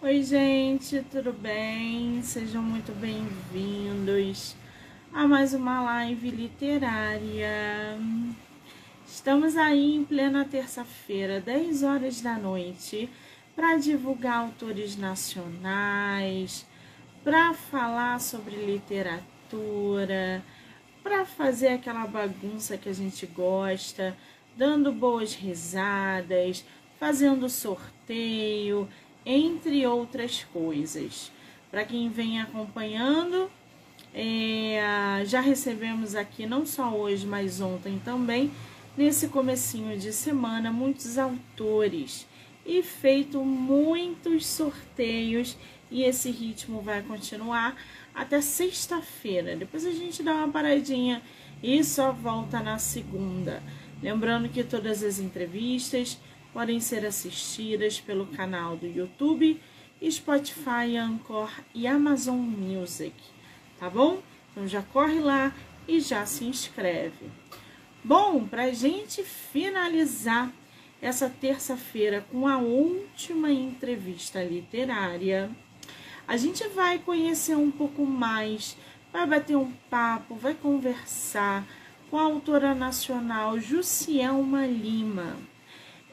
Oi, gente, tudo bem? Sejam muito bem-vindos a mais uma live literária. Estamos aí em plena terça-feira, 10 horas da noite, para divulgar autores nacionais, para falar sobre literatura, para fazer aquela bagunça que a gente gosta, dando boas risadas, fazendo sorteio entre outras coisas. Para quem vem acompanhando, é, já recebemos aqui, não só hoje, mas ontem também, nesse comecinho de semana, muitos autores e feito muitos sorteios e esse ritmo vai continuar até sexta-feira. Depois a gente dá uma paradinha e só volta na segunda. Lembrando que todas as entrevistas podem ser assistidas pelo canal do YouTube, Spotify, Anchor e Amazon Music, tá bom? Então já corre lá e já se inscreve. Bom, para gente finalizar essa terça-feira com a última entrevista literária, a gente vai conhecer um pouco mais, vai bater um papo, vai conversar com a autora nacional Jussielma Lima.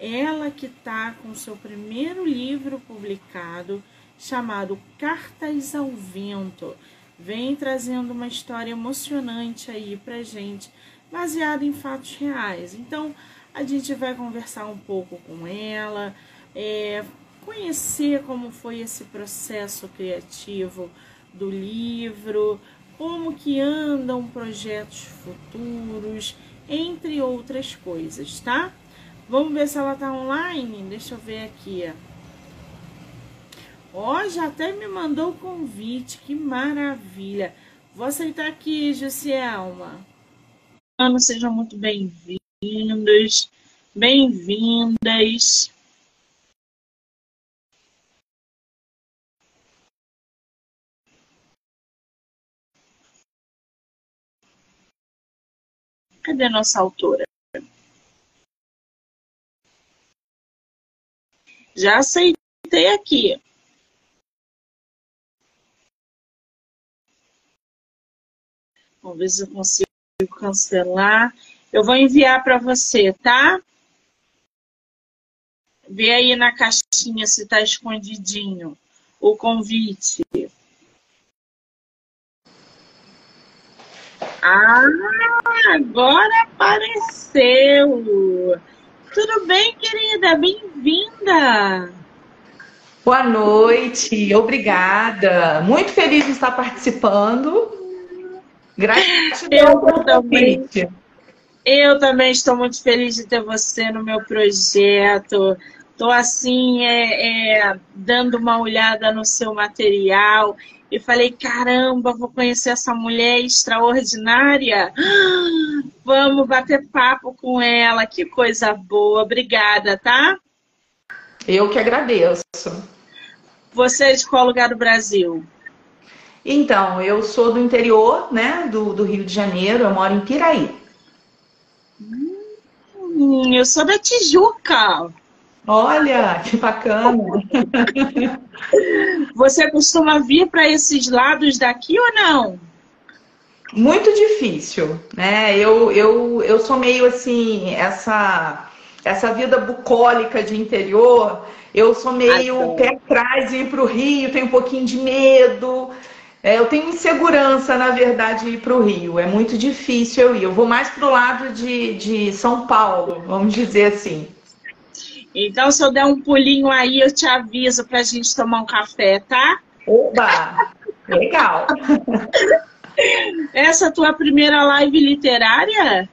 Ela que está com seu primeiro livro publicado, chamado Cartas ao Vento, vem trazendo uma história emocionante aí pra gente, baseada em fatos reais. Então, a gente vai conversar um pouco com ela, é, conhecer como foi esse processo criativo do livro, como que andam projetos futuros, entre outras coisas, tá? Vamos ver se ela tá online? Deixa eu ver aqui. Ó, oh, já até me mandou o convite. Que maravilha. Vou aceitar aqui, Jussielma. Sejam muito bem-vindos, bem-vindas. Cadê nossa autora? Já aceitei aqui. Vamos ver se eu consigo cancelar. Eu vou enviar para você, tá? Vê aí na caixinha se está escondidinho o convite. Ah, agora apareceu. Tudo bem, querida? Bem-vinda! Boa noite, obrigada. Muito feliz de estar participando. Gratidão pelo convite. Eu também estou muito feliz de ter você no meu projeto. Estou assim, é, é, dando uma olhada no seu material e falei, caramba, vou conhecer essa mulher extraordinária. Vamos bater papo com ela, que coisa boa. Obrigada, tá? Eu que agradeço. Você é de qual lugar do Brasil? Então, eu sou do interior, né, do, do Rio de Janeiro, eu moro em Piraí. Hum, eu sou da Tijuca. Olha, que bacana. Você costuma vir para esses lados daqui ou não? Muito difícil, né? Eu, eu, eu sou meio assim, essa, essa vida bucólica de interior, eu sou meio ah, pé atrás de ir para o Rio, tenho um pouquinho de medo. É, eu tenho insegurança, na verdade, ir para o Rio. É muito difícil eu ir. Eu vou mais para o lado de, de São Paulo, vamos dizer assim. Então, se eu der um pulinho aí, eu te aviso para a gente tomar um café, tá? Oba! Legal! Essa é a tua primeira live literária?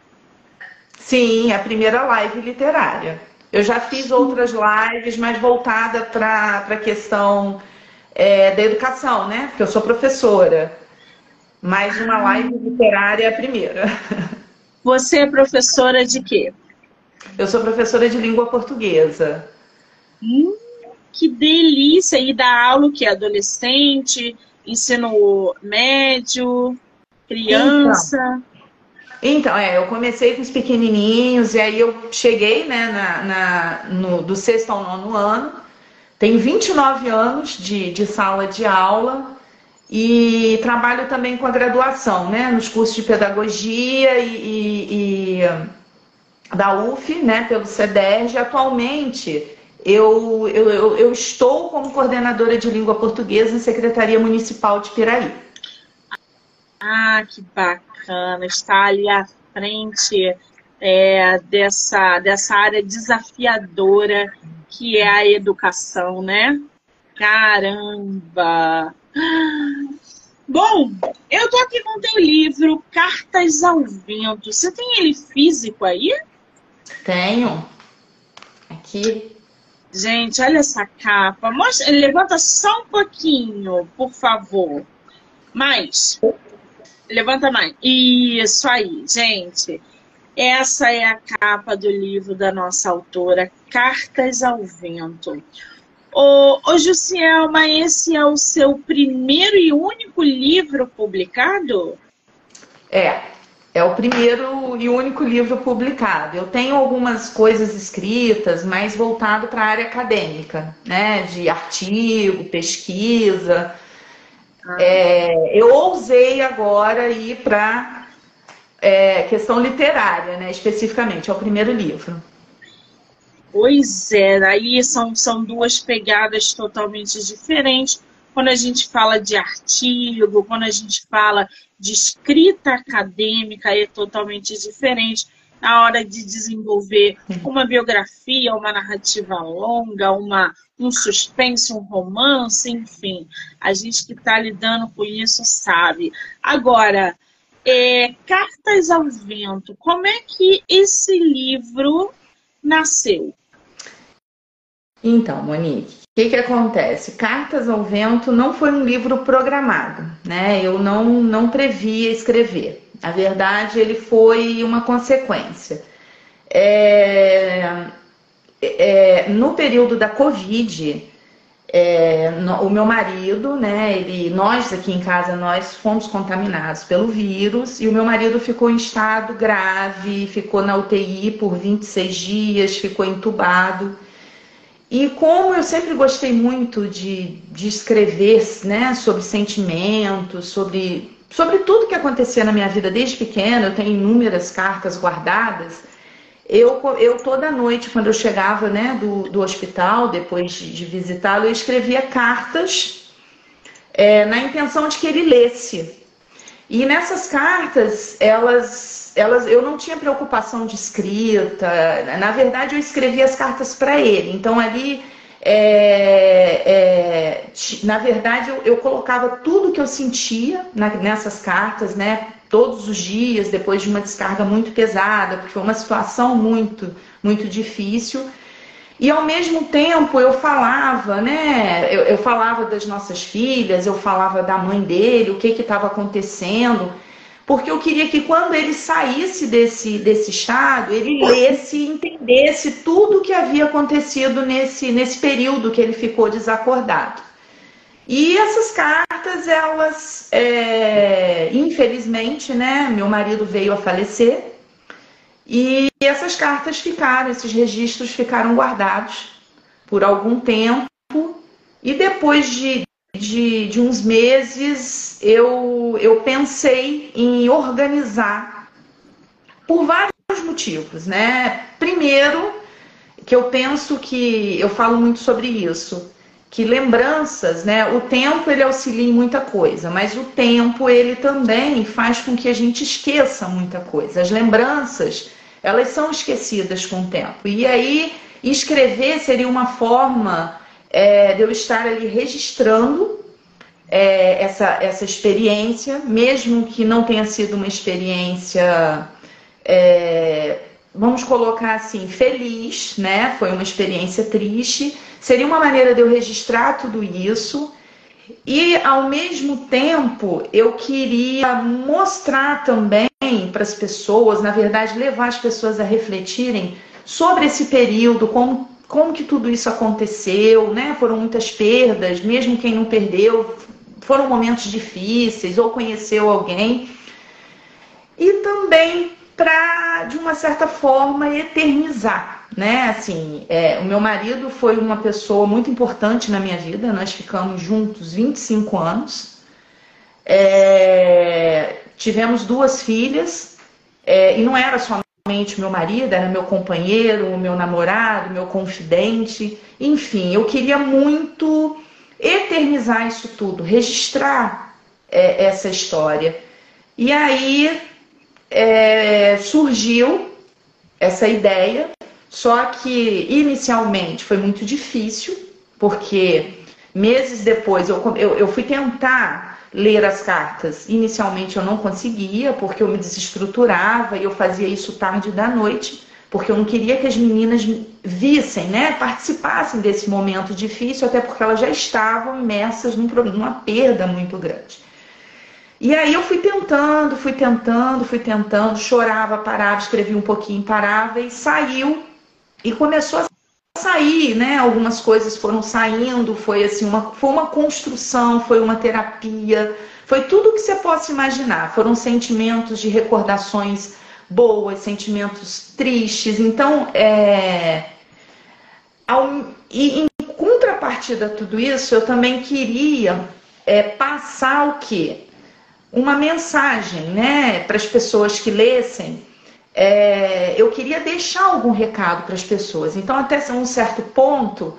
Sim, a primeira live literária. Eu já fiz outras lives, mas voltada para a questão é, da educação, né? Porque eu sou professora. Mas uma live literária é a primeira. Você é professora de quê? Eu sou professora de língua portuguesa. Hum, que delícia! E dá aula que é adolescente, ensino médio, criança. Então, então, é, eu comecei com os pequenininhos e aí eu cheguei, né, na, na no, do sexto ao nono ano. tenho 29 anos de, de sala de aula e trabalho também com a graduação, né, nos cursos de pedagogia e, e, e da UF, né, pelo CEDERJ. Atualmente, eu, eu, eu, estou como coordenadora de língua portuguesa em Secretaria Municipal de Piraí. Ah, que bacana! Está ali à frente é, dessa, dessa área desafiadora que é a educação, né? Caramba! Bom, eu tô aqui com o teu livro, Cartas ao Vento. Você tem ele físico aí? Tenho. Aqui. Gente, olha essa capa. Mostra, levanta só um pouquinho, por favor. Mais. Levanta mais. Isso aí, gente. Essa é a capa do livro da nossa autora, Cartas ao Vento. Ô, ô Jussielma, esse é o seu primeiro e único livro publicado? É, é o primeiro e único livro publicado. Eu tenho algumas coisas escritas, mais voltado para a área acadêmica, né? De artigo, pesquisa. Ah. É, eu ousei agora ir para é, questão literária, né? Especificamente, é o primeiro livro. Pois é, aí são, são duas pegadas totalmente diferentes. Quando a gente fala de artigo, quando a gente fala de escrita acadêmica, é totalmente diferente. Na hora de desenvolver uma biografia, uma narrativa longa, uma, um suspense, um romance, enfim. A gente que está lidando com isso sabe. Agora, é, Cartas ao Vento, como é que esse livro nasceu? Então, Monique, o que, que acontece? Cartas ao Vento não foi um livro programado, né? Eu não, não previa escrever. Na verdade, ele foi uma consequência. É, é, no período da Covid, é, no, o meu marido, né, ele, nós aqui em casa, nós fomos contaminados pelo vírus e o meu marido ficou em estado grave, ficou na UTI por 26 dias, ficou entubado. E como eu sempre gostei muito de, de escrever né, sobre sentimentos, sobre, sobre tudo que acontecia na minha vida desde pequena, eu tenho inúmeras cartas guardadas. Eu, eu toda noite, quando eu chegava né, do, do hospital, depois de, de visitá-lo, eu escrevia cartas é, na intenção de que ele lesse. E nessas cartas, elas elas, eu não tinha preocupação de escrita. Na verdade, eu escrevia as cartas para ele. Então ali, é, é, na verdade, eu, eu, colocava tudo que eu sentia na, nessas cartas, né? Todos os dias, depois de uma descarga muito pesada, porque foi uma situação muito, muito difícil. E ao mesmo tempo eu falava, né? Eu, eu falava das nossas filhas, eu falava da mãe dele, o que estava acontecendo porque eu queria que quando ele saísse desse, desse estado, ele lesse e entendesse tudo o que havia acontecido nesse, nesse período que ele ficou desacordado. E essas cartas, elas, é, infelizmente, né, meu marido veio a falecer, e essas cartas ficaram, esses registros ficaram guardados por algum tempo, e depois de, de, de uns meses eu, eu pensei em organizar por vários motivos, né? Primeiro, que eu penso que eu falo muito sobre isso, que lembranças, né? O tempo ele auxilia em muita coisa, mas o tempo ele também faz com que a gente esqueça muita coisa. As lembranças, elas são esquecidas com o tempo. E aí escrever seria uma forma é, de eu estar ali registrando é, essa, essa experiência, mesmo que não tenha sido uma experiência, é, vamos colocar assim, feliz, né? Foi uma experiência triste. Seria uma maneira de eu registrar tudo isso. E ao mesmo tempo eu queria mostrar também para as pessoas, na verdade, levar as pessoas a refletirem sobre esse período, como como que tudo isso aconteceu, né? Foram muitas perdas, mesmo quem não perdeu, foram momentos difíceis ou conheceu alguém. E também para, de uma certa forma, eternizar né? Assim, é, o meu marido foi uma pessoa muito importante na minha vida. Nós ficamos juntos 25 anos. É, tivemos duas filhas é, e não era somente meu marido, era meu companheiro, meu namorado, meu confidente. Enfim, eu queria muito eternizar isso tudo, registrar é, essa história. E aí é, surgiu essa ideia só que inicialmente foi muito difícil, porque meses depois eu, eu, eu fui tentar ler as cartas. Inicialmente eu não conseguia, porque eu me desestruturava e eu fazia isso tarde da noite, porque eu não queria que as meninas vissem, né, participassem desse momento difícil, até porque elas já estavam imersas num, numa perda muito grande. E aí eu fui tentando, fui tentando, fui tentando, chorava, parava, escrevia um pouquinho, parava e saiu e começou a sair, né? Algumas coisas foram saindo, foi assim uma, foi uma construção, foi uma terapia, foi tudo que você possa imaginar. Foram sentimentos de recordações boas, sentimentos tristes. Então, é, ao, e em contrapartida a tudo isso, eu também queria é, passar o quê? Uma mensagem, né, para as pessoas que lessem é, eu queria deixar algum recado para as pessoas. Então, até um certo ponto,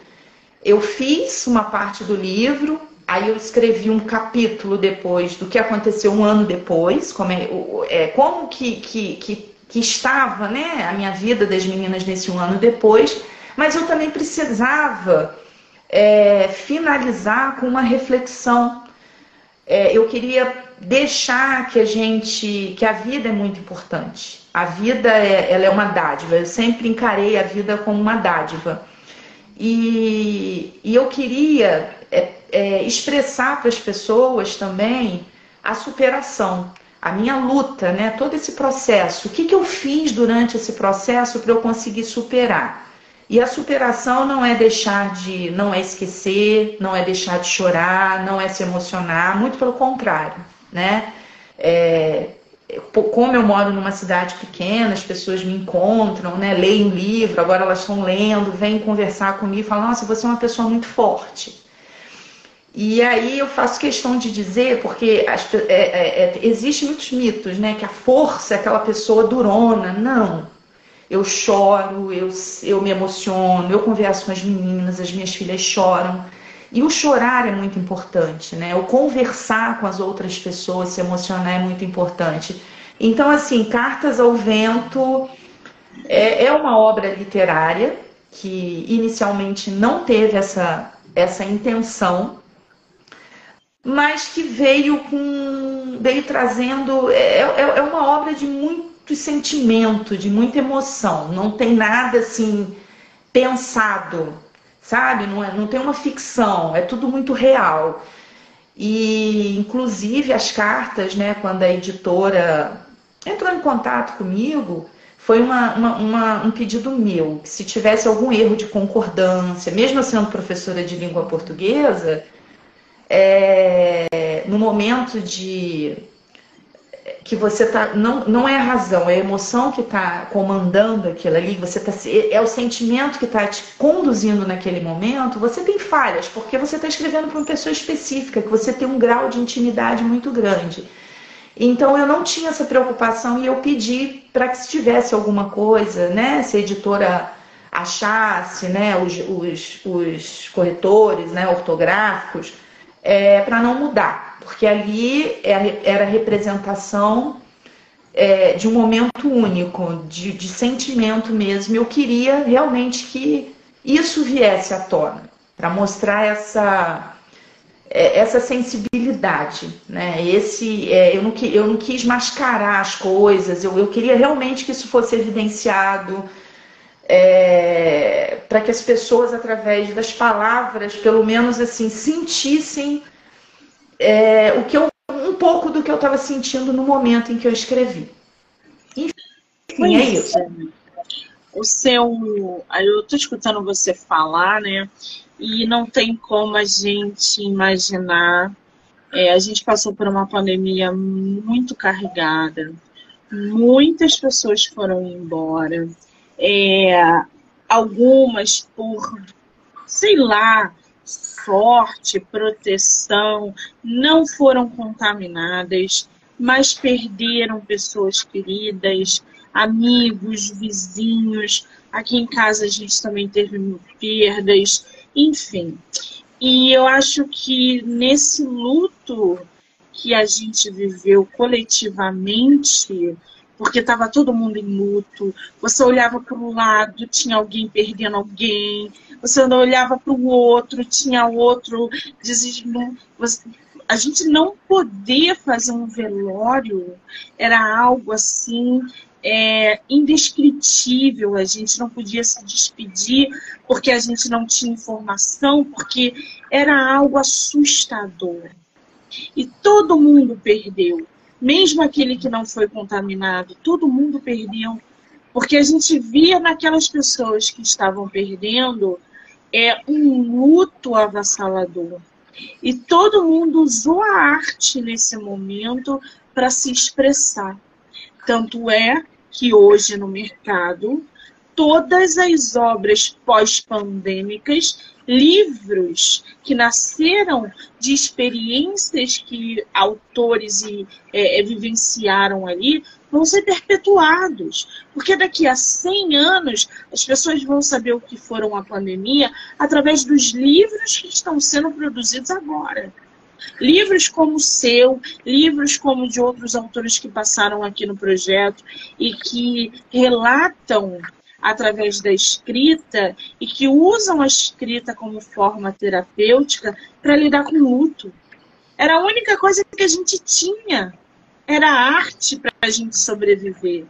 eu fiz uma parte do livro, aí eu escrevi um capítulo depois do que aconteceu um ano depois, como, é, é como que, que, que, que, estava né, a minha vida das meninas nesse um ano depois, mas eu também precisava é, finalizar com uma reflexão. É, eu queria deixar que a gente, que a vida é muito importante. A vida é, ela é uma dádiva. Eu sempre encarei a vida como uma dádiva. E, e eu queria é, é, expressar para as pessoas também a superação, a minha luta, né? Todo esse processo. O que, que eu fiz durante esse processo para eu conseguir superar? E a superação não é deixar de, não é esquecer, não é deixar de chorar, não é se emocionar, muito pelo contrário, né? É, como eu moro numa cidade pequena, as pessoas me encontram, né, leem livro, agora elas estão lendo, vêm conversar comigo e falam, nossa, você é uma pessoa muito forte. E aí eu faço questão de dizer, porque as, é, é, é, existem muitos mitos, né, que a força é aquela pessoa durona. Não. Eu choro, eu, eu me emociono, eu converso com as meninas, as minhas filhas choram. E o chorar é muito importante, né? O conversar com as outras pessoas, se emocionar é muito importante. Então, assim, Cartas ao Vento é, é uma obra literária que inicialmente não teve essa, essa intenção, mas que veio com veio trazendo é, é, é uma obra de muito sentimento, de muita emoção. Não tem nada assim pensado sabe? Não, é, não tem uma ficção, é tudo muito real. E, inclusive, as cartas, né, quando a editora entrou em contato comigo, foi uma, uma, uma, um pedido meu, que se tivesse algum erro de concordância, mesmo sendo professora de língua portuguesa, é, no momento de que você tá não, não é a razão, é a emoção que está comandando aquilo ali, você tá, é o sentimento que está te conduzindo naquele momento, você tem falhas, porque você está escrevendo para uma pessoa específica, que você tem um grau de intimidade muito grande. Então eu não tinha essa preocupação e eu pedi para que se tivesse alguma coisa, né, se a editora achasse, né, os, os, os corretores, né, ortográficos, é, para não mudar porque ali é era representação é, de um momento único, de, de sentimento mesmo. Eu queria realmente que isso viesse à tona, para mostrar essa, é, essa sensibilidade. Né? Esse, é, eu, não, eu não quis mascarar as coisas, eu, eu queria realmente que isso fosse evidenciado. É, para que as pessoas, através das palavras, pelo menos assim, sentissem é, o que eu, um pouco do que eu estava sentindo no momento em que eu escrevi. Enfim, é isso. É. O seu. Eu estou escutando você falar, né? E não tem como a gente imaginar. É, a gente passou por uma pandemia muito carregada, muitas pessoas foram embora. É, algumas por, sei lá, sorte, proteção, não foram contaminadas, mas perderam pessoas queridas, amigos, vizinhos. Aqui em casa a gente também teve perdas, enfim. E eu acho que nesse luto que a gente viveu coletivamente, porque estava todo mundo em luto, você olhava para o lado, tinha alguém perdendo alguém, você olhava para o outro, tinha outro. A gente não poder fazer um velório era algo assim é, indescritível. A gente não podia se despedir porque a gente não tinha informação, porque era algo assustador. E todo mundo perdeu, mesmo aquele que não foi contaminado, todo mundo perdeu, porque a gente via naquelas pessoas que estavam perdendo é um luto avassalador. E todo mundo usou a arte nesse momento para se expressar. Tanto é que hoje no mercado, todas as obras pós-pandêmicas livros que nasceram de experiências que autores e, é, é, vivenciaram ali vão ser perpetuados. Porque daqui a 100 anos as pessoas vão saber o que foram a pandemia através dos livros que estão sendo produzidos agora. Livros como o seu, livros como de outros autores que passaram aqui no projeto e que relatam através da escrita e que usam a escrita como forma terapêutica para lidar com luto. Era a única coisa que a gente tinha. Era a arte para a gente sobreviver.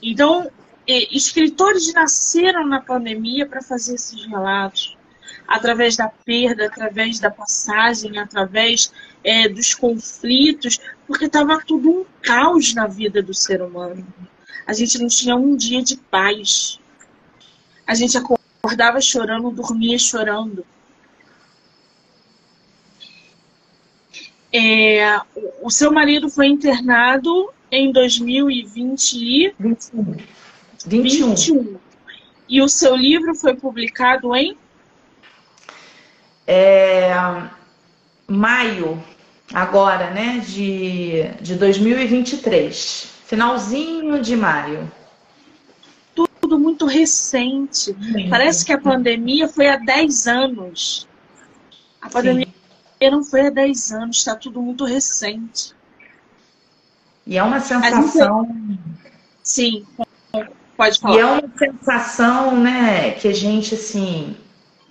Então, escritores nasceram na pandemia para fazer esses relatos. Através da perda, através da passagem, através é, dos conflitos, porque estava tudo um caos na vida do ser humano. A gente não tinha um dia de paz. A gente acordava chorando, dormia chorando. É, o seu marido foi internado em 2020 21. 21. 21. E o seu livro foi publicado em? É, maio, agora, né, de, de 2023. Finalzinho de maio. Tudo muito recente. Sim. Parece que a pandemia foi há 10 anos. A pandemia Sim. não foi há 10 anos, está tudo muito recente. E é uma sensação. Sim, pode falar. E é uma sensação, né, que a gente, assim.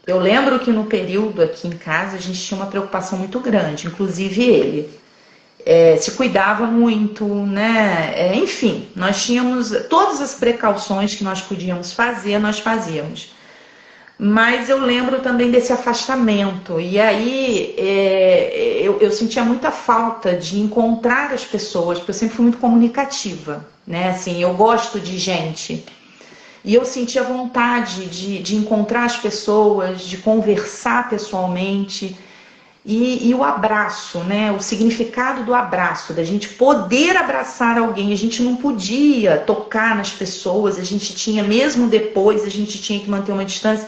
Eu lembro que no período aqui em casa a gente tinha uma preocupação muito grande, inclusive ele é, se cuidava muito, né? É, enfim, nós tínhamos todas as precauções que nós podíamos fazer, nós fazíamos. Mas eu lembro também desse afastamento, e aí é, eu, eu, sentia muita falta de encontrar as pessoas, porque eu sempre fui muito comunicativa, né? Assim, eu gosto de gente. E eu sentia vontade de, de encontrar as pessoas, de conversar pessoalmente. E, e, o abraço, né? O significado do abraço, da gente poder abraçar alguém. A gente não podia tocar nas pessoas, a gente tinha, mesmo depois, a gente tinha que manter uma distância.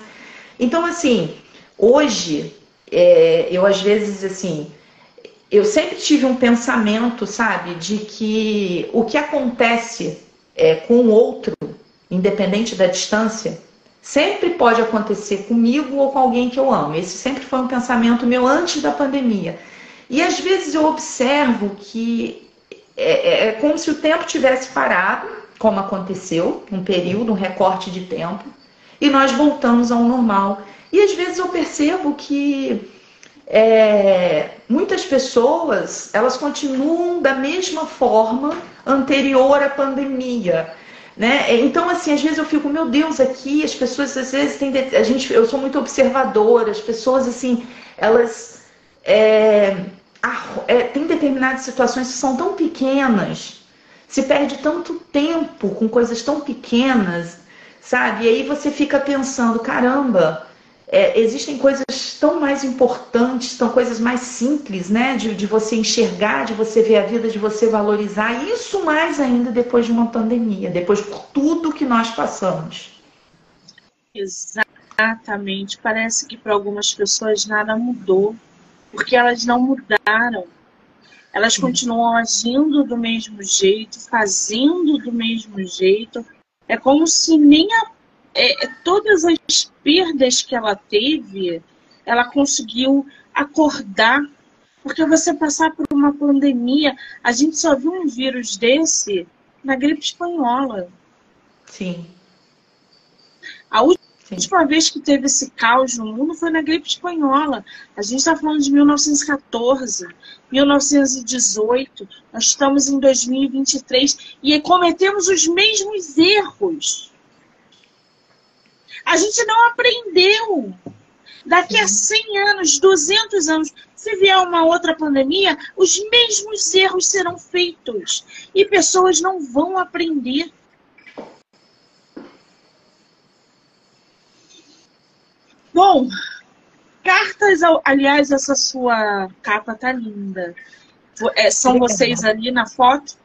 Então, assim, hoje, é, eu às vezes, assim, eu sempre tive um pensamento, sabe, de que o que acontece é, com o outro, independente da distância, sempre pode acontecer comigo ou com alguém que eu amo. Esse sempre foi um pensamento meu antes da pandemia. E às vezes eu observo que é, é, é como se o tempo tivesse parado, como aconteceu, um período, um recorte de tempo, e nós voltamos ao normal. E às vezes eu percebo que é, muitas pessoas elas continuam da mesma forma anterior à pandemia. Né? Então, assim, às vezes eu fico, meu Deus, aqui as pessoas às vezes têm. A gente, eu sou muito observadora, as pessoas, assim, elas é, é, têm determinadas situações que são tão pequenas, se perde tanto tempo com coisas tão pequenas, sabe? E aí você fica pensando, caramba, é, existem coisas tão mais importantes, são coisas mais simples, né? De, de você enxergar, de você ver a vida, de você valorizar. Isso mais ainda depois de uma pandemia, depois de tudo que nós passamos. Exatamente. Parece que para algumas pessoas nada mudou, porque elas não mudaram. Elas Sim. continuam agindo do mesmo jeito, fazendo do mesmo jeito. É como se nem a é, todas as perdas que ela teve, ela conseguiu acordar. Porque você passar por uma pandemia, a gente só viu um vírus desse na gripe espanhola. Sim. A última Sim. vez que teve esse caos no mundo foi na gripe espanhola. A gente está falando de 1914, 1918, nós estamos em 2023 e cometemos os mesmos erros. A gente não aprendeu. Daqui a 100 anos, 200 anos, se vier uma outra pandemia, os mesmos erros serão feitos e pessoas não vão aprender. Bom, cartas, aliás, essa sua capa tá linda. É, são vocês ali na foto?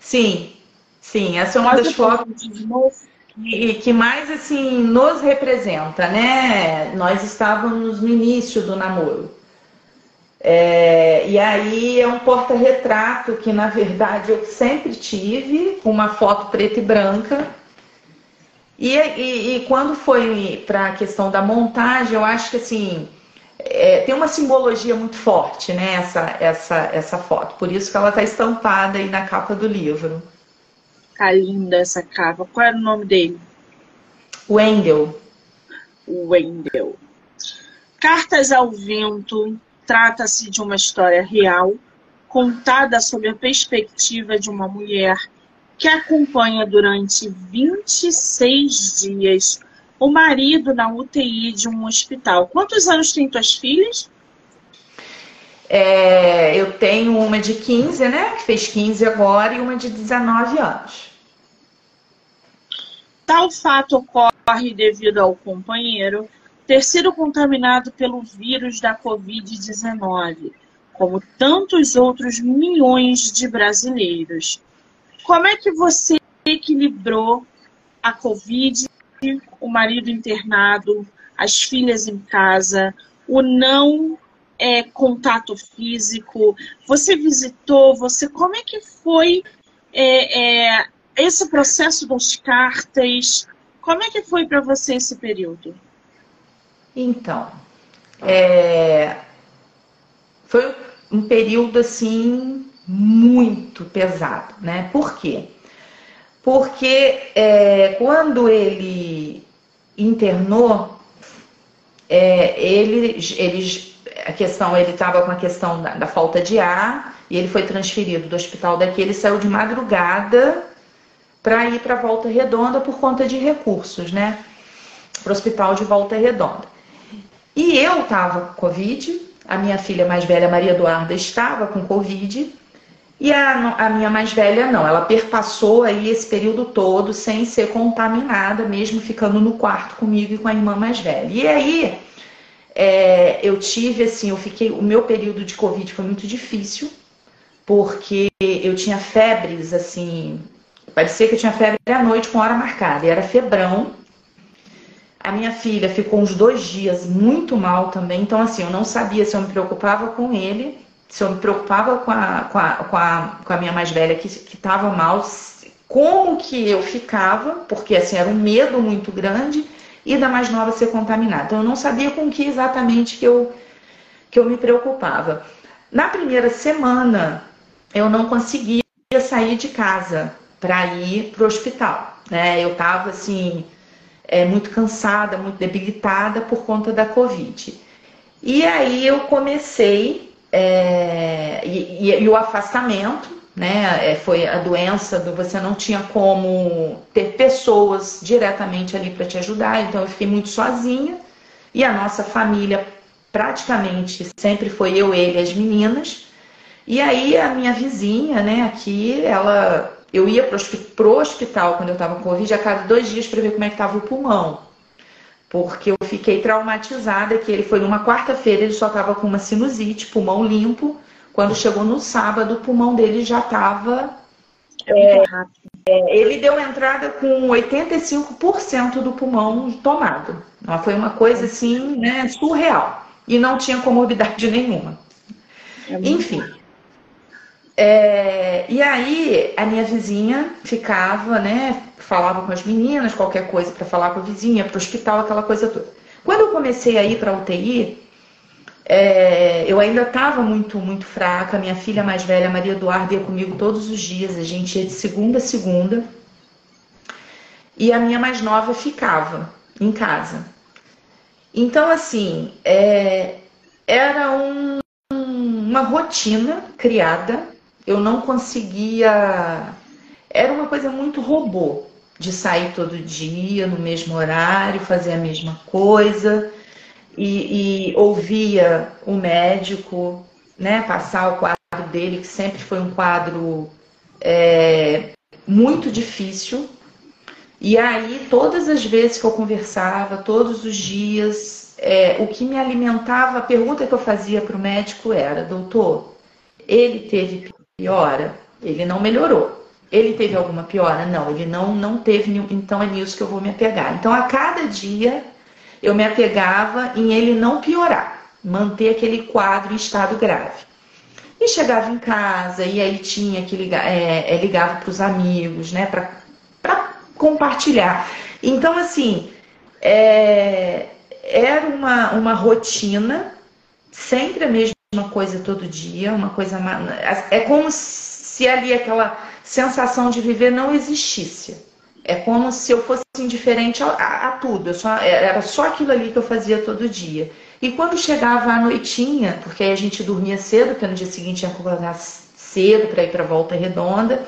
Sim, sim, essa é uma das fotos. E que mais assim nos representa, né? Nós estávamos no início do namoro. É, e aí é um porta-retrato que na verdade eu sempre tive, uma foto preta e branca. E, e, e quando foi para a questão da montagem, eu acho que assim é, tem uma simbologia muito forte, né? Essa, essa, essa foto. Por isso que ela está estampada aí na capa do livro. Tá linda essa capa. Qual era o nome dele? Wendel. Wendel. Cartas ao Vento trata-se de uma história real, contada sob a perspectiva de uma mulher que acompanha durante 26 dias o marido na UTI de um hospital. Quantos anos tem tuas filhas? É, eu tenho uma de 15, né? Que fez 15 agora, e uma de 19 anos. Tal fato ocorre devido ao companheiro ter sido contaminado pelo vírus da Covid-19, como tantos outros milhões de brasileiros. Como é que você equilibrou a Covid, o marido internado, as filhas em casa, o não é, contato físico? Você visitou? Você como é que foi é, é, esse processo das cartas? Como é que foi para você esse período? Então, é, foi um período assim muito pesado, né? Por quê? Porque é, quando ele internou, é, ele, eles a questão, ele estava com a questão da, da, falta de ar e ele foi transferido do hospital daqui. Ele saiu de madrugada para ir para Volta Redonda por conta de recursos, né? Para o hospital de Volta Redonda. E eu estava com Covid, a minha filha mais velha, Maria Eduarda, estava com Covid. E a, a, minha mais velha não, ela perpassou aí esse período todo sem ser contaminada, mesmo ficando no quarto comigo e com a irmã mais velha. E aí é, eu tive assim, eu fiquei, o meu período de Covid foi muito difícil, porque eu tinha febres assim, parecia que eu tinha febre à noite com hora marcada, e era febrão. A minha filha ficou uns dois dias muito mal também, então assim, eu não sabia se eu me preocupava com ele se eu me preocupava com a, com a, com a, com a minha mais velha que estava mal, como que eu ficava, porque assim era um medo muito grande, e da mais nova ser contaminada. Então eu não sabia com que exatamente que eu, que eu me preocupava. Na primeira semana eu não conseguia sair de casa para ir para o hospital. Né? Eu estava assim, é, muito cansada, muito debilitada por conta da Covid. E aí eu comecei é, e, e, e, o afastamento, né? É, foi a doença do você não tinha como ter pessoas diretamente ali para te ajudar, então eu fiquei muito sozinha. E a nossa família praticamente sempre foi eu, ele as meninas. E aí a minha vizinha, né, aqui, ela. Eu ia pro, pro hospital quando eu estava com Covid a cada dois dias para ver como é que estava o pulmão porque eu fiquei traumatizada que ele foi numa quarta-feira, ele só estava com uma sinusite, pulmão limpo. Quando chegou no sábado, o pulmão dele já estava. É, é, ele deu entrada com 85% do pulmão tomado. Foi uma coisa assim, né, surreal. E não tinha comorbidade nenhuma. É Enfim. É, e aí a minha vizinha ficava, né? Falava com as meninas, qualquer coisa para falar com a vizinha, para o hospital, aquela coisa toda. Quando eu comecei a ir para a UTI, é, eu ainda estava muito, muito fraca. Minha filha mais velha, Maria Eduarda, ia comigo todos os dias. A gente ia de segunda a segunda. E a minha mais nova ficava em casa. Então, assim, é, era um, uma rotina criada eu não conseguia. Era uma coisa muito robô de sair todo dia no mesmo horário, fazer a mesma coisa e, e ouvia o médico, né, passar o quadro dele, que sempre foi um quadro é, muito difícil. E aí, todas as vezes que eu conversava, todos os dias, é, o que me alimentava, a pergunta que eu fazia para o médico era: doutor, ele teve piora? Ele não melhorou. Ele teve alguma piora? Não, ele não, não teve, então é nisso que eu vou me apegar. Então, a cada dia, eu me apegava em ele não piorar, manter aquele quadro em estado grave. E chegava em casa, e aí tinha que ligar, é, é ligava para os amigos, né, para compartilhar. Então, assim, é, era uma, uma rotina, sempre a mesma coisa todo dia, uma coisa. É como se ali aquela sensação de viver não existisse. É como se eu fosse indiferente a, a, a tudo. Só, era só aquilo ali que eu fazia todo dia. E quando chegava a noitinha, porque aí a gente dormia cedo, porque no dia seguinte ia acordar cedo para ir para a volta redonda,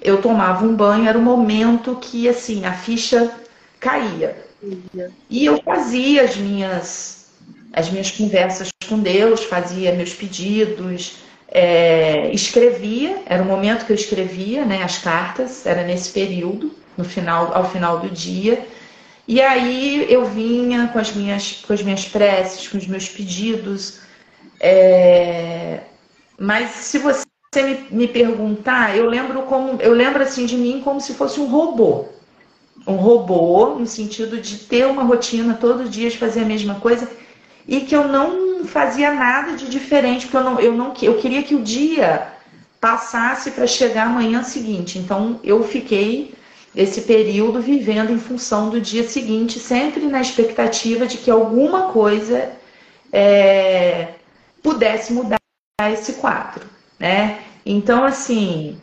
eu tomava um banho, era o momento que assim a ficha caía. E eu fazia as minhas as minhas conversas com Deus, fazia meus pedidos, é, escrevia, era o momento que eu escrevia né, as cartas, era nesse período, no final, ao final do dia. E aí eu vinha com as minhas, com as minhas preces, com os meus pedidos. É, mas se você me, me perguntar, eu lembro como eu lembro assim de mim como se fosse um robô. Um robô, no sentido de ter uma rotina todo dia de fazer a mesma coisa e que eu não fazia nada de diferente, porque eu não, eu não eu queria que o dia passasse para chegar amanhã seguinte. Então eu fiquei esse período vivendo em função do dia seguinte, sempre na expectativa de que alguma coisa é, pudesse mudar esse quadro, né? Então assim,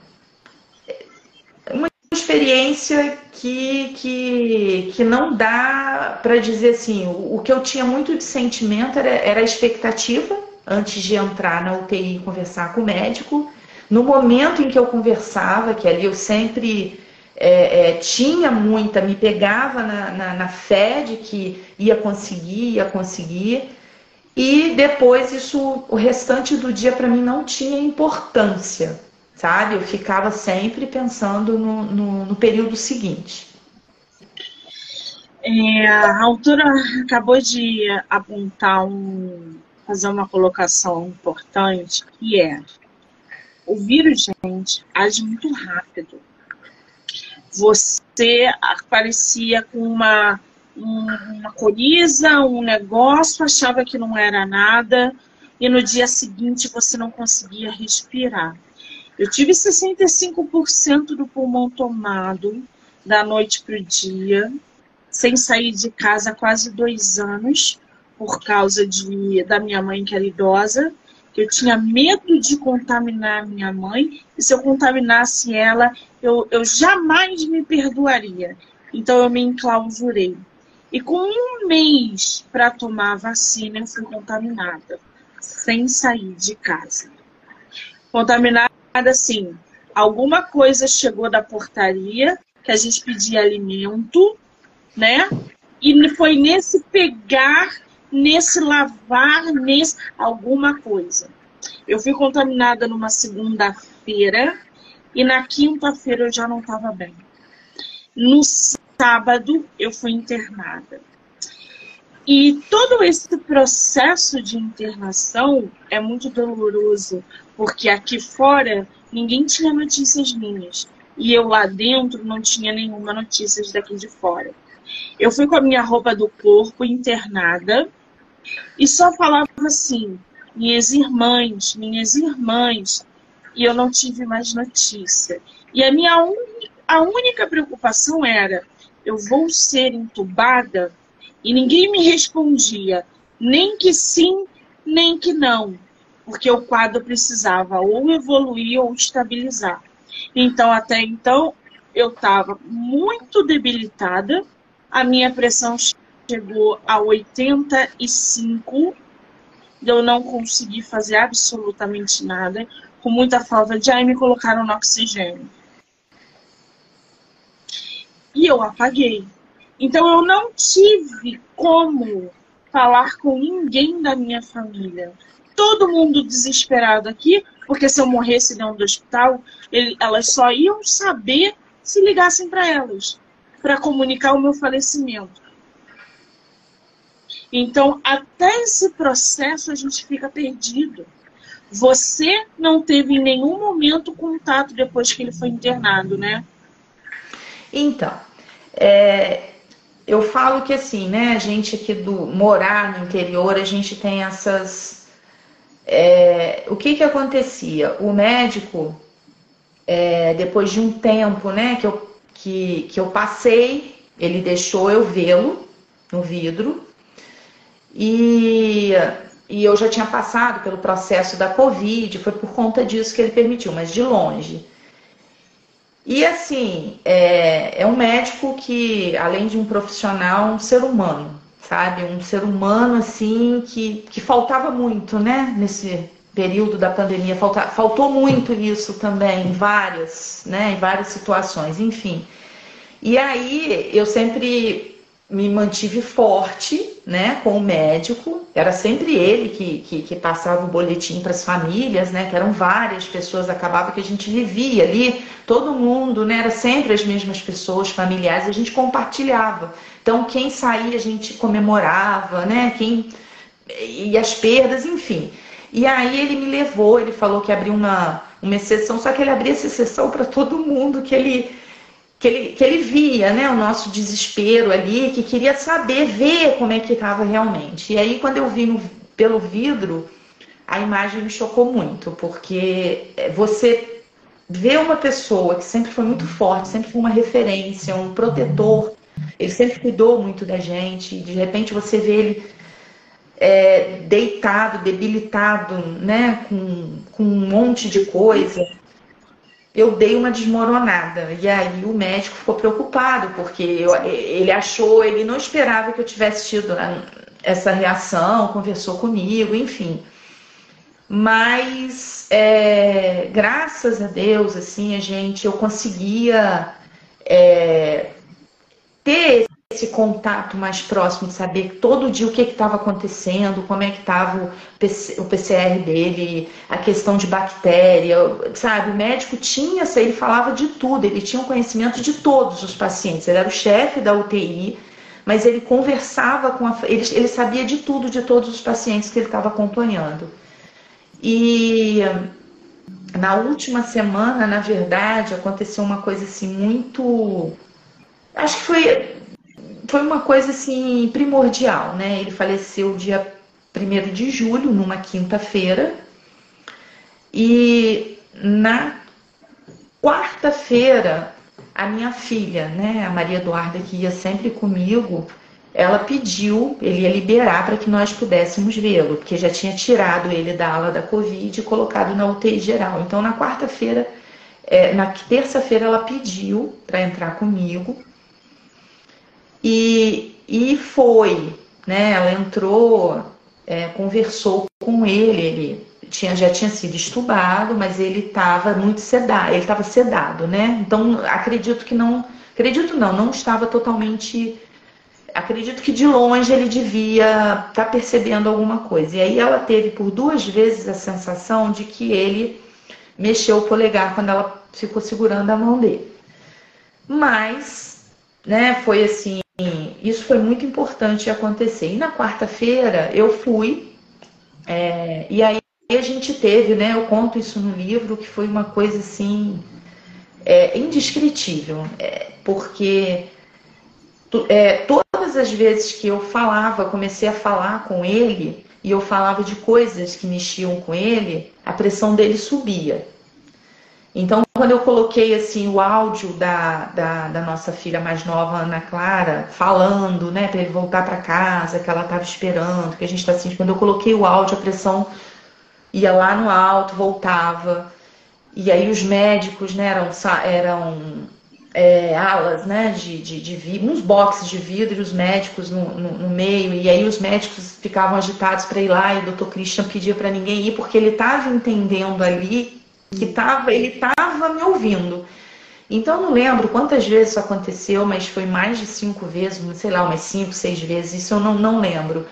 uma experiência que, que, que não dá para dizer assim. O, o, que eu tinha muito de sentimento era, era a expectativa antes de entrar na UTI e conversar com o médico. No momento em que eu conversava, que ali eu sempre é, é, tinha muita, me pegava na, na, na fé de que ia conseguir, ia conseguir. E depois isso, o restante do dia para mim não tinha importância sabe? Eu ficava sempre pensando no, no, no período seguinte. É, a autora acabou de apontar um, fazer uma colocação importante, que é o vírus, gente, age muito rápido. Você aparecia com uma, uma coriza, um negócio, achava que não era nada, e no dia seguinte você não conseguia respirar. Eu tive 65% do pulmão tomado da noite para o dia, sem sair de casa há quase dois anos, por causa de, da minha mãe, que era idosa, eu tinha medo de contaminar minha mãe, e se eu contaminasse ela, eu, eu jamais me perdoaria. Então eu me enclausurei. E com um mês para tomar a vacina, eu fui contaminada, sem sair de casa. Contaminada assim, alguma coisa chegou da portaria que a gente pedia alimento, né? E foi nesse pegar, nesse lavar, nesse alguma coisa. Eu fui contaminada numa segunda-feira e na quinta-feira eu já não estava bem. No sábado eu fui internada. E todo esse processo de internação é muito doloroso, porque aqui fora ninguém tinha notícias minhas. E eu lá dentro não tinha nenhuma notícia daqui de fora. Eu fui com a minha roupa do corpo internada e só falava assim: minhas irmãs, minhas irmãs. E eu não tive mais notícia. E a minha un... a única preocupação era: eu vou ser entubada? E ninguém me respondia, nem que sim, nem que não, porque o quadro precisava ou evoluir ou estabilizar. Então, até então, eu estava muito debilitada, a minha pressão chegou a 85, eu não consegui fazer absolutamente nada, com muita falta de ar, e me colocaram no oxigênio. E eu apaguei. Então eu não tive como falar com ninguém da minha família. Todo mundo desesperado aqui, porque se eu morresse dentro do hospital, ele, elas só iam saber se ligassem para elas, para comunicar o meu falecimento. Então, até esse processo a gente fica perdido. Você não teve em nenhum momento contato depois que ele foi internado, né? Então, é, eu falo que assim, né, a gente aqui do morar no interior, a gente tem essas. É, o que que acontecia? O médico, é, depois de um tempo, né, que eu, que, que eu passei, ele deixou eu vê-lo no vidro e, e eu já tinha passado pelo processo da Covid, foi por conta disso que ele permitiu, mas de longe. E assim, é, é um médico que, além de um profissional, um ser humano, sabe? Um ser humano assim que, que faltava muito, né? Nesse período da pandemia, falta, faltou muito isso também em várias, né? Em várias situações, enfim. E aí eu sempre me mantive forte, né, com o médico. Era sempre ele que, que, que passava o boletim para as famílias, né, que eram várias pessoas. Acabava que a gente vivia ali, todo mundo, né, era sempre as mesmas pessoas, familiares. A gente compartilhava. Então, quem saía a gente comemorava, né, quem e as perdas, enfim. E aí ele me levou, ele falou que abriu uma, uma exceção, só que ele abria essa exceção para todo mundo, que ele que ele, que ele via né, o nosso desespero ali, que queria saber, ver como é que estava realmente. E aí, quando eu vi no, pelo vidro, a imagem me chocou muito, porque é, você vê uma pessoa que sempre foi muito forte, sempre foi uma referência, um protetor, ele sempre cuidou muito da gente, e de repente você vê ele é, deitado, debilitado, né, com, com um monte de coisa eu dei uma desmoronada. E aí o médico ficou preocupado, porque eu, ele achou, ele não esperava que eu tivesse tido né, essa reação, conversou comigo, enfim. Mas é, graças a Deus, assim, a gente, eu conseguia é, ter esse contato mais próximo, de saber todo dia o que estava acontecendo, como é que estava o PCR dele, a questão de bactéria, sabe? O médico tinha, ele falava de tudo, ele tinha um conhecimento de todos os pacientes, ele era o chefe da UTI, mas ele conversava com a. Ele, ele sabia de tudo de todos os pacientes que ele estava acompanhando. E na última semana, na verdade, aconteceu uma coisa assim muito. Acho que foi foi uma coisa assim primordial, né? Ele faleceu dia 1 de julho, numa quinta-feira, e na quarta-feira, a minha filha, né, a Maria Eduarda, que ia sempre comigo, ela pediu, ele ia liberar para que nós pudéssemos vê-lo, porque já tinha tirado ele da ala da Covid e colocado na UTI geral. Então, na quarta-feira, é, na terça-feira, ela pediu para entrar comigo. E, e foi, né? Ela entrou, é, conversou com ele, ele tinha, já tinha sido estubado, mas ele estava muito sedado, ele estava sedado, né? Então acredito que não, acredito não, não estava totalmente. Acredito que de longe ele devia estar tá percebendo alguma coisa. E aí ela teve por duas vezes a sensação de que ele mexeu o polegar quando ela ficou segurando a mão dele. Mas, né, foi assim, isso foi muito importante acontecer. E na quarta-feira eu fui, é, e aí a gente teve, né? Eu conto isso no livro, que foi uma coisa assim é, indescritível, é, porque é, todas as vezes que eu falava, comecei a falar com ele, e eu falava de coisas que mexiam com ele, a pressão dele subia. Então, quando eu coloquei assim o áudio da, da, da nossa filha mais nova, Ana Clara, falando, né, para ele voltar para casa, que ela estava esperando, que a gente está assim, quando eu coloquei o áudio, a pressão ia lá no alto, voltava. E aí os médicos, né, eram, eram é, alas, né, de, de, de vidro, uns boxes de vidro os médicos no, no, no meio. E aí os médicos ficavam agitados para ir lá e o doutor Christian pedia para ninguém ir, porque ele estava entendendo ali que tava, ele estava me ouvindo. Então, não lembro quantas vezes isso aconteceu, mas foi mais de cinco vezes, sei lá, umas cinco, seis vezes, isso eu não, não lembro.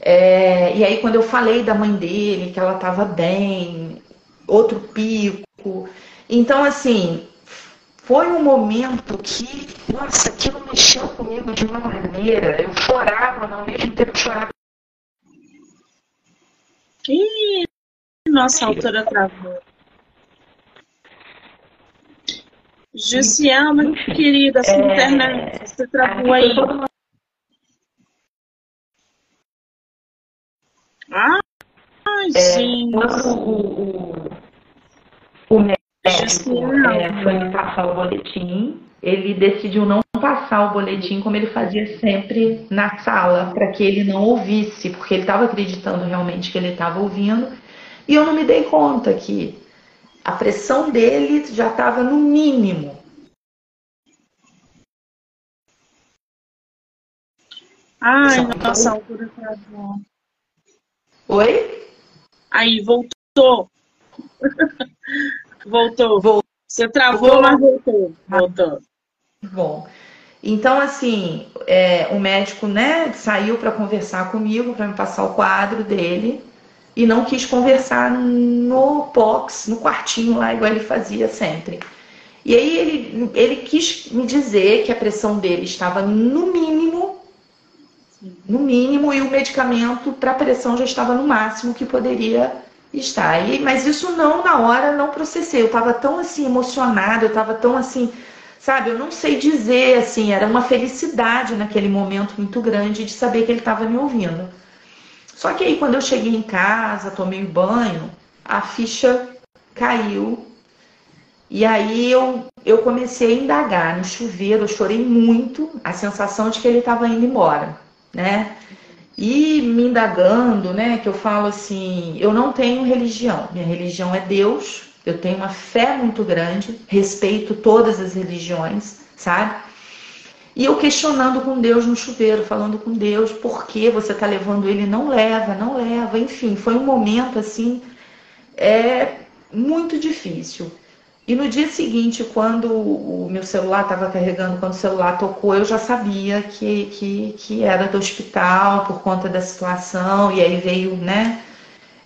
É, e aí, quando eu falei da mãe dele, que ela estava bem, outro pico. Então, assim, foi um momento que, nossa, aquilo mexeu comigo de uma maneira. Eu chorava, não, ao mesmo tempo chorava. Ih, nossa, a altura travou. Jussiana, querida, sua é... internet, você travou aí. Ah, é, gente. Quando o, o, o médico é, foi passar o boletim, ele decidiu não passar o boletim como ele fazia sempre na sala, para que ele não ouvisse, porque ele estava acreditando realmente que ele estava ouvindo, e eu não me dei conta que a pressão dele já estava no mínimo. Ai, nossa, a altura travou. Oi? Aí, voltou. voltou. voltou. Você travou, mas voltou. Voltou. Bom. Então, assim, é, o médico, né, saiu para conversar comigo, para me passar o quadro dele e não quis conversar no box, no quartinho lá, igual ele fazia sempre. E aí ele, ele quis me dizer que a pressão dele estava no mínimo, no mínimo, e o medicamento para pressão já estava no máximo que poderia estar. E, mas isso não, na hora, não processei. Eu estava tão assim emocionada, eu estava tão assim, sabe, eu não sei dizer assim, era uma felicidade naquele momento muito grande de saber que ele estava me ouvindo. Só que aí quando eu cheguei em casa, tomei banho, a ficha caiu. E aí eu, eu comecei a indagar no chuveiro, eu chorei muito, a sensação de que ele estava indo embora, né? E me indagando, né, que eu falo assim, eu não tenho religião, minha religião é Deus, eu tenho uma fé muito grande, respeito todas as religiões, sabe? E eu questionando com Deus no chuveiro, falando com Deus, por que você está levando ele? Não leva, não leva. Enfim, foi um momento assim, é muito difícil. E no dia seguinte, quando o meu celular estava carregando, quando o celular tocou, eu já sabia que, que, que era do hospital por conta da situação. E aí veio, né?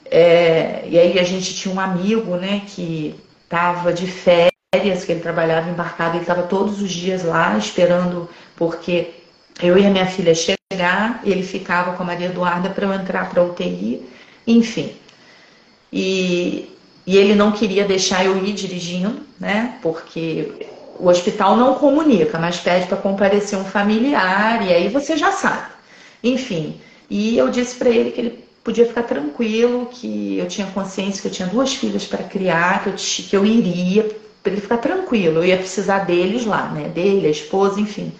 É, e aí a gente tinha um amigo, né, que estava de férias férias que ele trabalhava embarcado, ele estava todos os dias lá esperando, porque eu e a minha filha chegar, ele ficava com a Maria Eduarda para eu entrar para UTI, enfim. E, e ele não queria deixar eu ir dirigindo, né? Porque o hospital não comunica, mas pede para comparecer um familiar, e aí você já sabe. Enfim, e eu disse para ele que ele podia ficar tranquilo, que eu tinha consciência que eu tinha duas filhas para criar, que eu, que eu iria, para ele ficar tranquilo. Eu ia precisar deles lá, né? Dele, a esposa, enfim.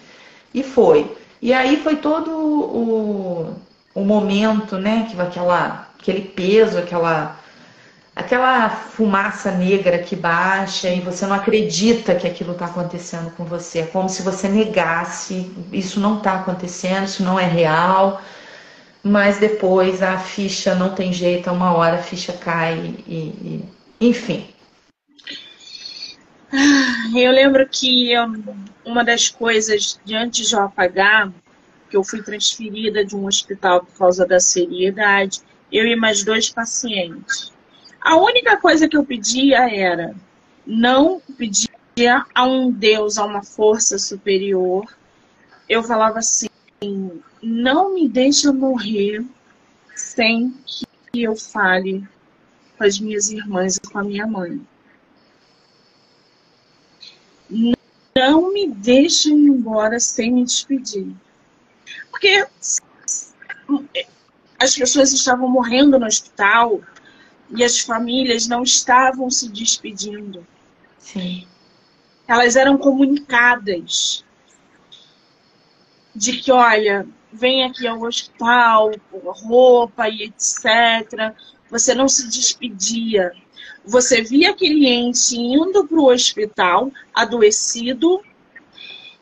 E foi. E aí foi todo o, o momento, né? Que aquela, aquele peso, aquela, aquela fumaça negra que baixa e você não acredita que aquilo está acontecendo com você. É como se você negasse, isso não está acontecendo, isso não é real. Mas depois a ficha não tem jeito, uma hora a ficha cai e, e enfim. Ah, eu lembro que uma das coisas de antes de eu apagar, que eu fui transferida de um hospital por causa da seriedade, eu e mais dois pacientes. A única coisa que eu pedia era não pedia a um Deus, a uma força superior. Eu falava assim, não me deixa morrer sem que eu fale com as minhas irmãs e com a minha mãe. Não me deixa ir embora sem me despedir. Porque as pessoas estavam morrendo no hospital e as famílias não estavam se despedindo. Sim. Elas eram comunicadas de que, olha, vem aqui ao hospital, roupa e etc. Você não se despedia. Você via aquele ente indo para o hospital, adoecido,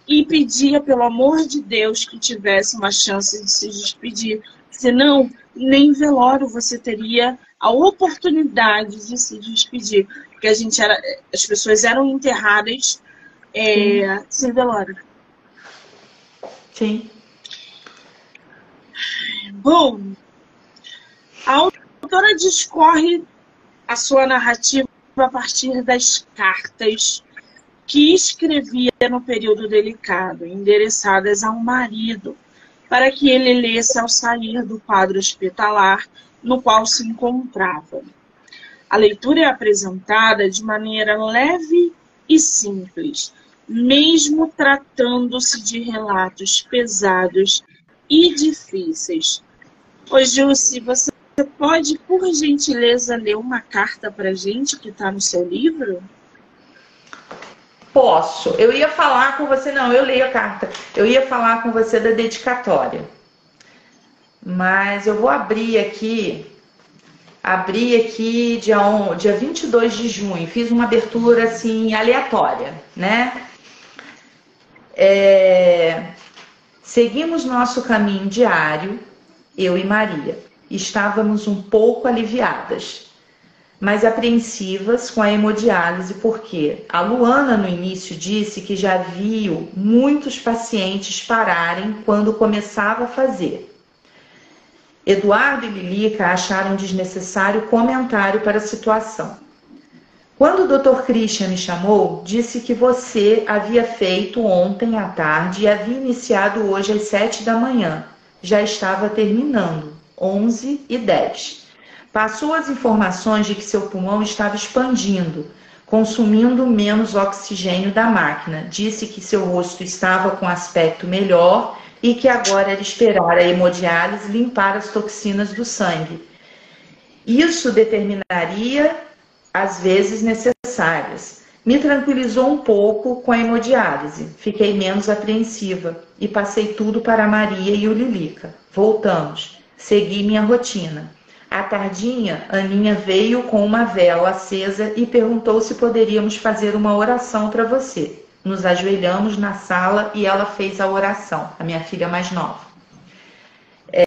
e pedia, pelo amor de Deus, que tivesse uma chance de se despedir. Senão, nem velório você teria a oportunidade de se despedir. Porque a gente era, as pessoas eram enterradas é, sem velório. Sim. Bom, a autora discorre a sua narrativa a partir das cartas que escrevia no período delicado, endereçadas ao marido, para que ele lesse ao sair do quadro hospitalar no qual se encontrava. A leitura é apresentada de maneira leve e simples, mesmo tratando-se de relatos pesados e difíceis. Ô, Jussi, você pode, por gentileza, ler uma carta para gente que está no seu livro? Posso. Eu ia falar com você, não, eu leio a carta. Eu ia falar com você da dedicatória. Mas eu vou abrir aqui, abri aqui dia, dia 22 de junho. Fiz uma abertura assim aleatória, né? É, seguimos nosso caminho diário, eu e Maria. Estávamos um pouco aliviadas, mas apreensivas com a hemodiálise, porque a Luana no início disse que já viu muitos pacientes pararem quando começava a fazer. Eduardo e Lilica acharam desnecessário comentário para a situação. Quando o Dr. Christian me chamou, disse que você havia feito ontem à tarde e havia iniciado hoje às sete da manhã. Já estava terminando, onze e dez. Passou as informações de que seu pulmão estava expandindo, consumindo menos oxigênio da máquina. Disse que seu rosto estava com aspecto melhor e que agora era esperar a hemodiálise limpar as toxinas do sangue. Isso determinaria às vezes necessárias. Me tranquilizou um pouco com a hemodiálise. Fiquei menos apreensiva e passei tudo para a Maria e o Lilica. Voltamos. Segui minha rotina. À tardinha, Aninha veio com uma vela acesa e perguntou se poderíamos fazer uma oração para você. Nos ajoelhamos na sala e ela fez a oração, a minha filha mais nova.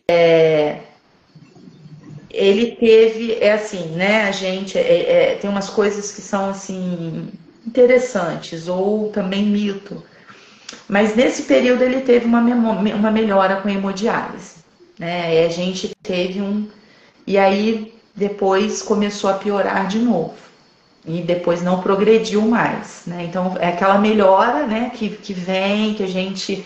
É, ele teve, é assim, né? A gente é, é, tem umas coisas que são assim interessantes ou também mito. Mas nesse período ele teve uma, uma melhora com a hemodiálise, né? E a gente teve um e aí depois começou a piorar de novo e depois não progrediu mais, né? Então é aquela melhora, né? Que, que vem, que a gente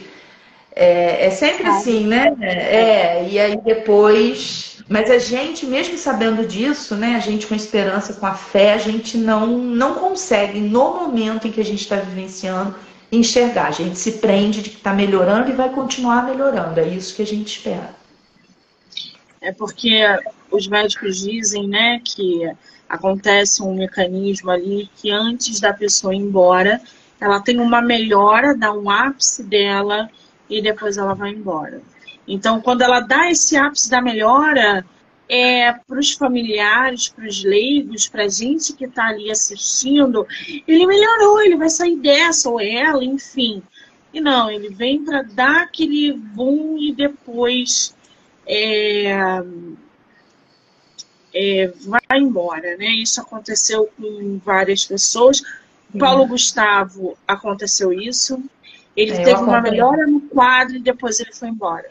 é, é sempre assim, né? É, e aí depois mas a gente, mesmo sabendo disso, né, a gente com esperança, com a fé, a gente não, não consegue, no momento em que a gente está vivenciando, enxergar. A gente se prende de que está melhorando e vai continuar melhorando. É isso que a gente espera. É porque os médicos dizem né, que acontece um mecanismo ali que antes da pessoa ir embora, ela tem uma melhora, dá um ápice dela e depois ela vai embora. Então, quando ela dá esse ápice da melhora, é, para os familiares, para os leigos, para a gente que está ali assistindo, ele melhorou, ele vai sair dessa, ou ela, enfim. E não, ele vem para dar aquele boom e depois é, é, vai embora, né? Isso aconteceu com várias pessoas. Paulo Gustavo aconteceu isso. Ele é, teve uma melhora no quadro e depois ele foi embora.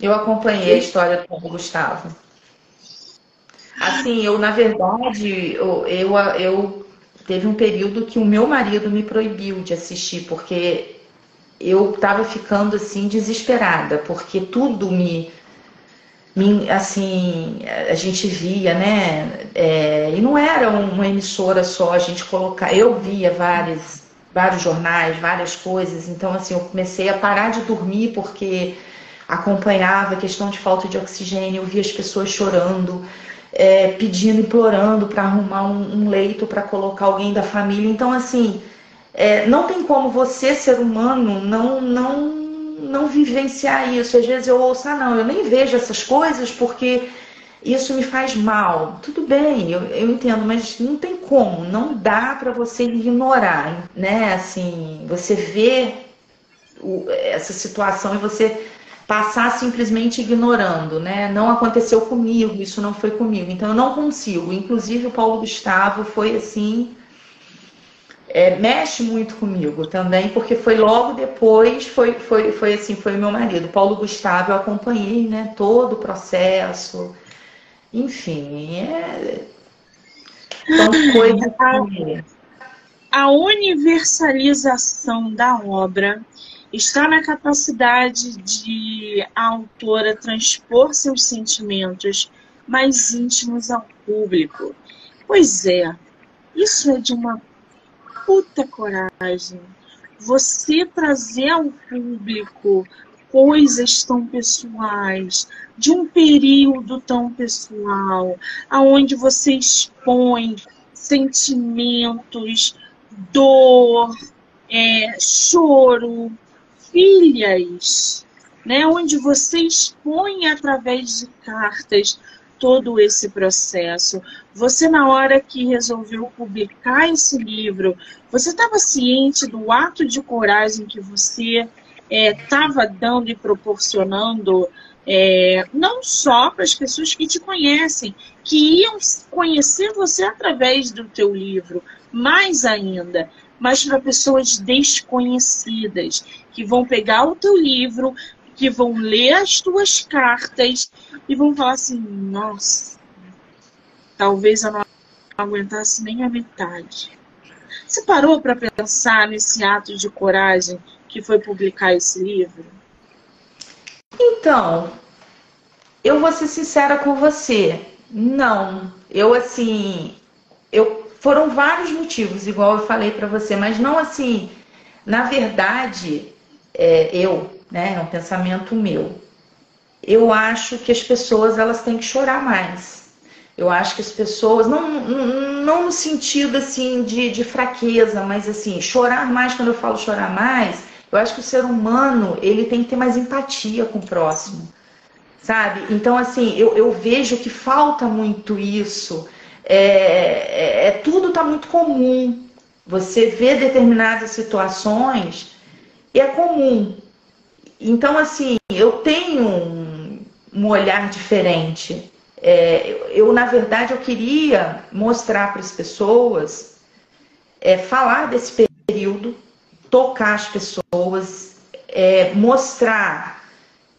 Eu acompanhei a história do Gustavo. Assim, eu, na verdade, eu, eu, eu teve um período que o meu marido me proibiu de assistir, porque eu estava ficando assim desesperada, porque tudo me, me assim, a gente via, né? É, e não era uma emissora só, a gente colocar, eu via várias, vários jornais, várias coisas, então assim, eu comecei a parar de dormir porque acompanhava a questão de falta de oxigênio, eu via as pessoas chorando, é, pedindo, implorando para arrumar um, um leito para colocar alguém da família. Então, assim, é, não tem como você, ser humano, não, não, não vivenciar isso. Às vezes eu ouço, ah, não, eu nem vejo essas coisas porque isso me faz mal. Tudo bem, eu, eu entendo, mas não tem como, não dá para você ignorar, né? Assim, você vê o, essa situação e você passar simplesmente ignorando, né? Não aconteceu comigo, isso não foi comigo, então eu não consigo. Inclusive o Paulo Gustavo foi assim é, mexe muito comigo também, porque foi logo depois, foi, foi, foi assim, foi meu marido. Paulo Gustavo, eu acompanhei né, todo o processo. Enfim, é... são coisas que... A universalização da obra está na capacidade de a autora transpor seus sentimentos mais íntimos ao público. Pois é, isso é de uma puta coragem. Você trazer ao público coisas tão pessoais, de um período tão pessoal, aonde você expõe sentimentos, dor, é, choro, filhas, né, onde você expõe através de cartas todo esse processo. Você, na hora que resolveu publicar esse livro, você estava ciente do ato de coragem que você estava é, dando e proporcionando, é, não só para as pessoas que te conhecem, que iam conhecer você através do teu livro, mais ainda, mas para pessoas desconhecidas, que vão pegar o teu livro, que vão ler as tuas cartas e vão falar assim: nossa, talvez eu não aguentasse nem a metade. Você parou para pensar nesse ato de coragem que foi publicar esse livro? Então, eu vou ser sincera com você. Não, eu assim, eu foram vários motivos, igual eu falei para você, mas não assim. Na verdade, é, eu, né, é um pensamento meu eu acho que as pessoas elas têm que chorar mais. Eu acho que as pessoas, não, não no sentido assim de, de fraqueza, mas assim, chorar mais, quando eu falo chorar mais, eu acho que o ser humano ele tem que ter mais empatia com o próximo, sabe? Então, assim, eu, eu vejo que falta muito isso. É, é, é tudo está muito comum. Você vê determinadas situações e é comum. Então, assim, eu tenho um olhar diferente. É, eu, na verdade, eu queria mostrar para as pessoas, é, falar desse período, tocar as pessoas, é, mostrar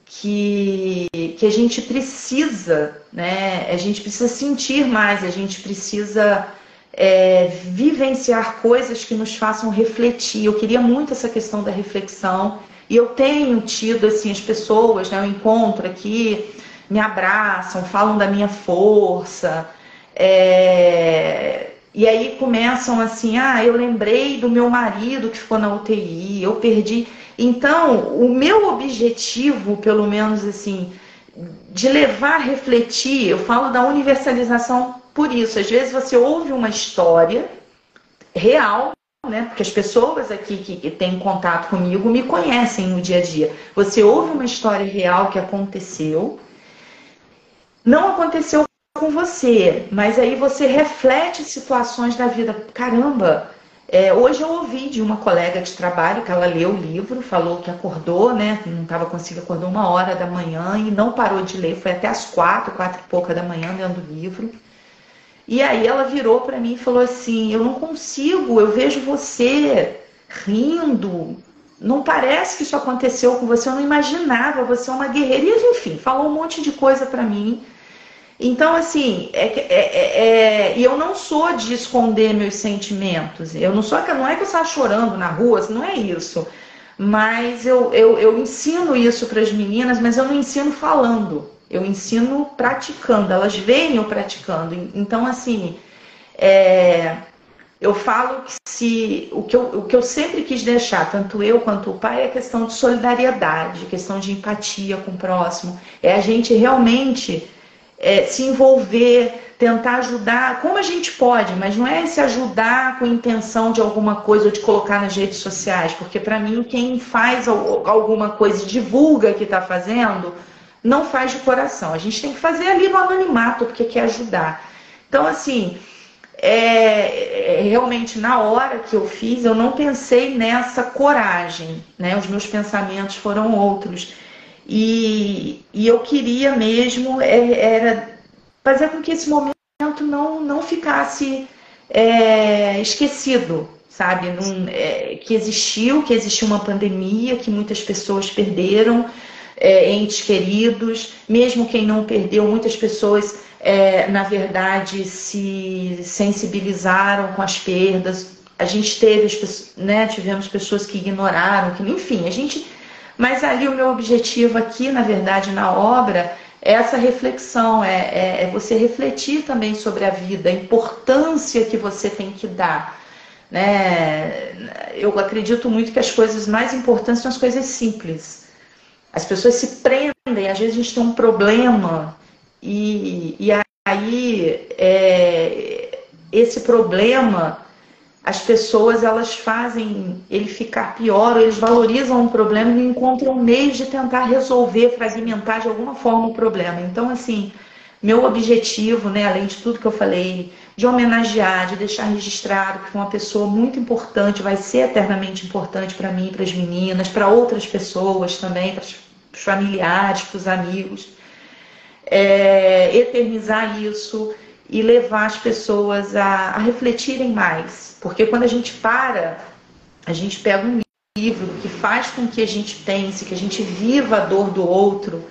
que, que a gente precisa, né? A gente precisa sentir mais, a gente precisa é, vivenciar coisas que nos façam refletir. Eu queria muito essa questão da reflexão e eu tenho tido assim as pessoas, né, eu encontro aqui, me abraçam, falam da minha força. É... E aí começam assim, ah, eu lembrei do meu marido que ficou na UTI, eu perdi. Então, o meu objetivo, pelo menos assim, de levar a refletir, eu falo da universalização por isso. Às vezes você ouve uma história real né? Porque as pessoas aqui que, têm contato comigo me conhecem no dia a dia. Você ouve uma história real que aconteceu, não aconteceu com você, mas aí você reflete situações da vida. Caramba, é, hoje eu ouvi de uma colega de trabalho que ela leu o livro, falou que acordou, né? Não estava conseguindo, acordou uma hora da manhã e não parou de ler, foi até as quatro, quatro e pouca da manhã lendo o livro. E aí ela virou para mim e falou assim: Eu não consigo, eu vejo você rindo. Não parece que isso aconteceu com você, eu não imaginava, você é uma guerreira. E enfim, falou um monte de coisa para mim. Então, assim, é, é, é, é, eu não sou de esconder meus sentimentos. Eu não sou, não é que eu estava chorando na rua, não é isso. mas eu, eu, eu ensino isso para as meninas, mas eu não ensino falando, eu ensino praticando, elas veem eu praticando. Então, assim, é, eu falo que se o que, eu, o que eu sempre quis deixar, tanto eu quanto o pai, é a questão de solidariedade, questão de empatia com o próximo. É a gente realmente é, se envolver, tentar ajudar como a gente pode, mas não é se ajudar com intenção de alguma coisa ou de colocar nas redes sociais, porque para mim quem faz alguma coisa e divulga que está fazendo, não faz de coração. A gente tem que fazer ali no anonimato, porque quer ajudar. Então, assim, é, é, realmente na hora que eu fiz, eu não pensei nessa coragem, né? Os meus pensamentos foram outros. E, e eu queria mesmo é, era fazer com que esse momento não, não ficasse é, esquecido, sabe? É, que existiu, que existiu uma pandemia, que muitas pessoas perderam é, entes queridos, mesmo quem não perdeu, muitas pessoas, é, na verdade, se sensibilizaram com as perdas. A gente teve, né, tivemos pessoas que ignoraram, que, enfim, a gente. Mas ali o meu objetivo aqui, na verdade, na obra, essa reflexão, é, é, é, você refletir também sobre a vida, a importância que você tem que dar. Né? Eu acredito muito que as coisas mais importantes são as coisas simples. As pessoas se prendem, às vezes a gente tem um problema e, e aí é, esse problema as pessoas elas fazem ele ficar pior, eles valorizam um problema e encontram meios de tentar resolver, fragmentar de alguma forma o problema. Então, assim, meu objetivo, né, além de tudo que eu falei, de homenagear, de deixar registrado que uma pessoa muito importante, vai ser eternamente importante para mim, para as meninas, para outras pessoas também, para os familiares, para os amigos. É, eternizar isso e levar as pessoas a, a refletirem mais. Porque quando a gente para, a gente pega um livro que faz com que a gente pense, que a gente viva a dor do outro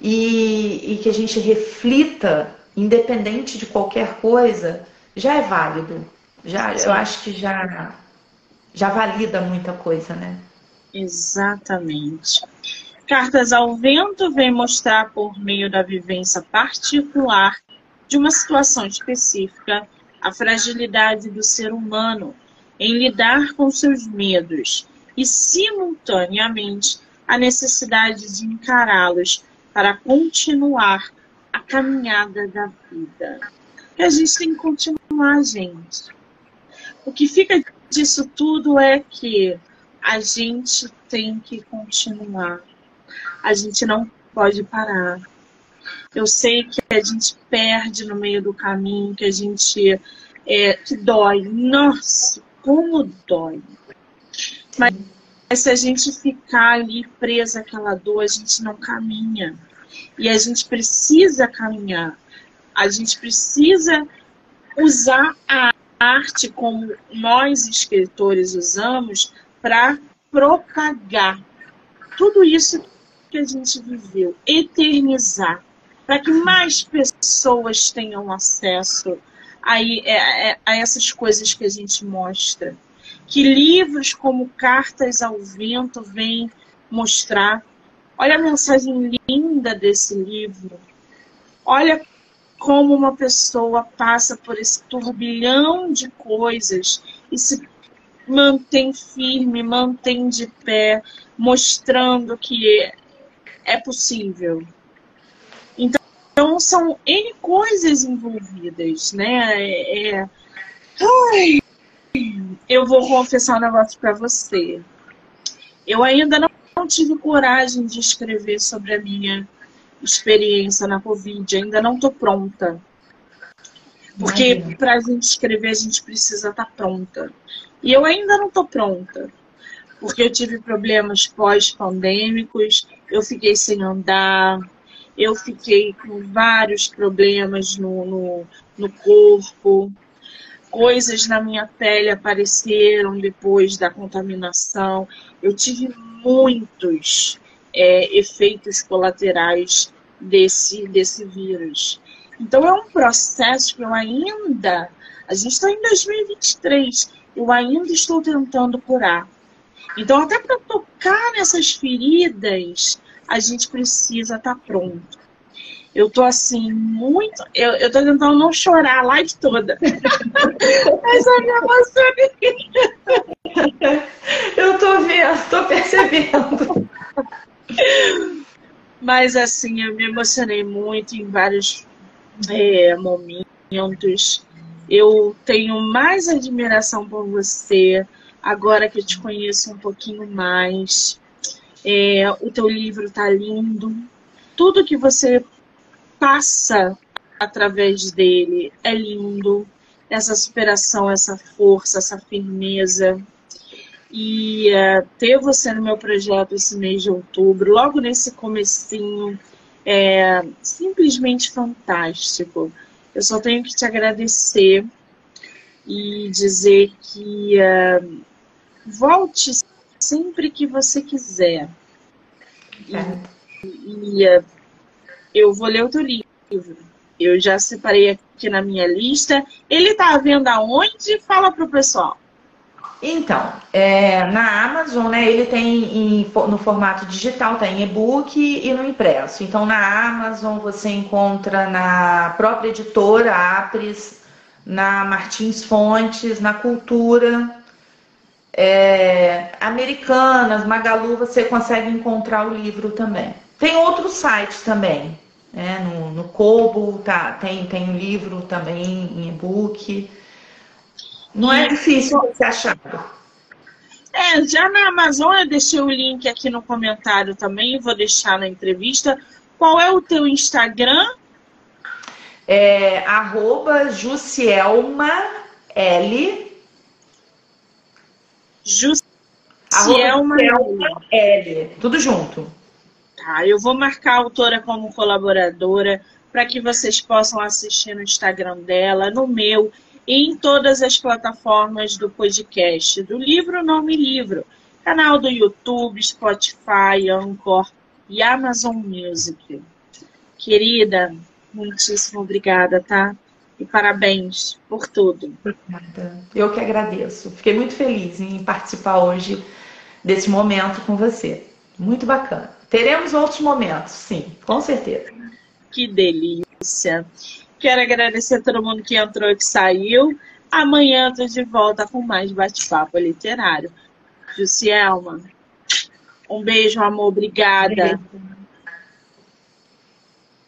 e, e que a gente reflita, independente de qualquer coisa, já é válido. Já, eu acho que já, já valida muita coisa, né? Exatamente. Cartas ao Vento vem mostrar por meio da vivência particular de uma situação específica, a fragilidade do ser humano em lidar com seus medos e, simultaneamente, a necessidade de encará-los para continuar a caminhada da vida. E a gente tem que continuar, gente. O que fica disso tudo é que a gente tem que continuar. A gente não pode parar. Eu sei que a gente perde no meio do caminho, que a gente é, que dói. Nossa, como dói. Mas se a gente ficar ali presa àquela dor, a gente não caminha. E a gente precisa caminhar. A gente precisa usar a arte como nós escritores usamos para propagar tudo isso que a gente viveu, eternizar para que mais pessoas tenham acesso a, a, é, é, a essas coisas que a gente mostra. Que livros como Cartas ao Vento vêm mostrar. Olha a mensagem linda desse livro. Olha como uma pessoa passa por esse turbilhão de coisas e se mantém firme, mantém de pé, mostrando que é, é possível, então, são N coisas envolvidas, né? É... é ai, eu vou confessar um negócio para você. Eu ainda não, não tive coragem de escrever sobre a minha experiência na Covid, ainda não estou pronta. Porque para a gente escrever, a gente precisa estar tá pronta. E eu ainda não estou pronta. Porque eu tive problemas pós-pandêmicos, eu fiquei sem andar, eu fiquei com vários problemas no, no, no corpo, coisas na minha pele apareceram depois da contaminação. Eu tive muitos é, efeitos colaterais desse, desse vírus. Então é um processo que eu ainda, a gente está em 2023, eu ainda estou tentando curar. Então até para tocar nessas feridas, a gente precisa estar tá pronto. Eu tô assim, muito. Eu, eu tô tentando não chorar a live toda. Mas eu me emocionei. Eu tô vendo, tô percebendo. Mas assim, eu me emocionei muito em vários é, momentos. Eu tenho mais admiração por você, agora que eu te conheço um pouquinho mais. É, o teu livro tá lindo. Tudo que você passa através dele é lindo. Essa superação, essa força, essa firmeza. E uh, ter você no meu projeto esse mês de outubro, logo nesse comecinho, é simplesmente fantástico. Eu só tenho que te agradecer e dizer que uh, volte sempre que você quiser. E, e uh, eu vou ler o teu livro. Eu já separei aqui na minha lista. Ele está à venda aonde? Fala para o pessoal. Então, é, na Amazon, né, ele tem em, no formato digital, tá em e-book e no impresso. Então, na Amazon você encontra na própria editora Apres, na Martins Fontes, na Cultura, é, Americanas, Magalu, você consegue encontrar o livro também. Tem outros sites também, né? No, no Kobo, tá, tem, tem um livro também em e-book. Não é difícil você achar. É, já na Amazon eu deixei o link aqui no comentário também, vou deixar na entrevista. Qual é o teu Instagram? É arroba Jussielma L. Jussielma L. Tudo junto. Tá, eu vou marcar a autora como colaboradora para que vocês possam assistir no Instagram dela, no meu e em todas as plataformas do podcast, do livro Nome Livro, canal do YouTube, Spotify, Anchor e Amazon Music. Querida, muitíssimo obrigada, tá? E parabéns por tudo. Obrigada. Eu que agradeço. Fiquei muito feliz em participar hoje desse momento com você. Muito bacana. Teremos outros momentos, sim, com certeza. Que delícia. Quero agradecer a todo mundo que entrou e que saiu. Amanhã estou de volta com mais bate-papo literário. Jussielma, um beijo, amor. Obrigada. Beijo.